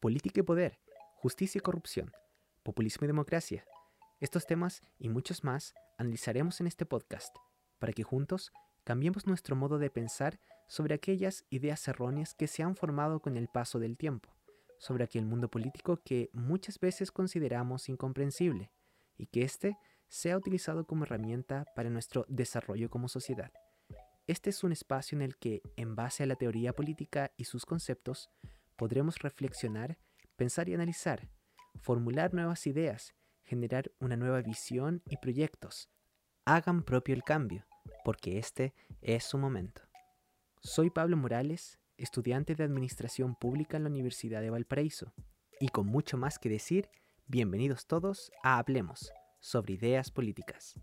política y poder, justicia y corrupción, populismo y democracia. Estos temas y muchos más analizaremos en este podcast para que juntos cambiemos nuestro modo de pensar sobre aquellas ideas erróneas que se han formado con el paso del tiempo, sobre aquel mundo político que muchas veces consideramos incomprensible y que éste sea utilizado como herramienta para nuestro desarrollo como sociedad. Este es un espacio en el que, en base a la teoría política y sus conceptos, podremos reflexionar, pensar y analizar, formular nuevas ideas, generar una nueva visión y proyectos. Hagan propio el cambio, porque este es su momento. Soy Pablo Morales, estudiante de Administración Pública en la Universidad de Valparaíso, y con mucho más que decir, bienvenidos todos a Hablemos sobre ideas políticas.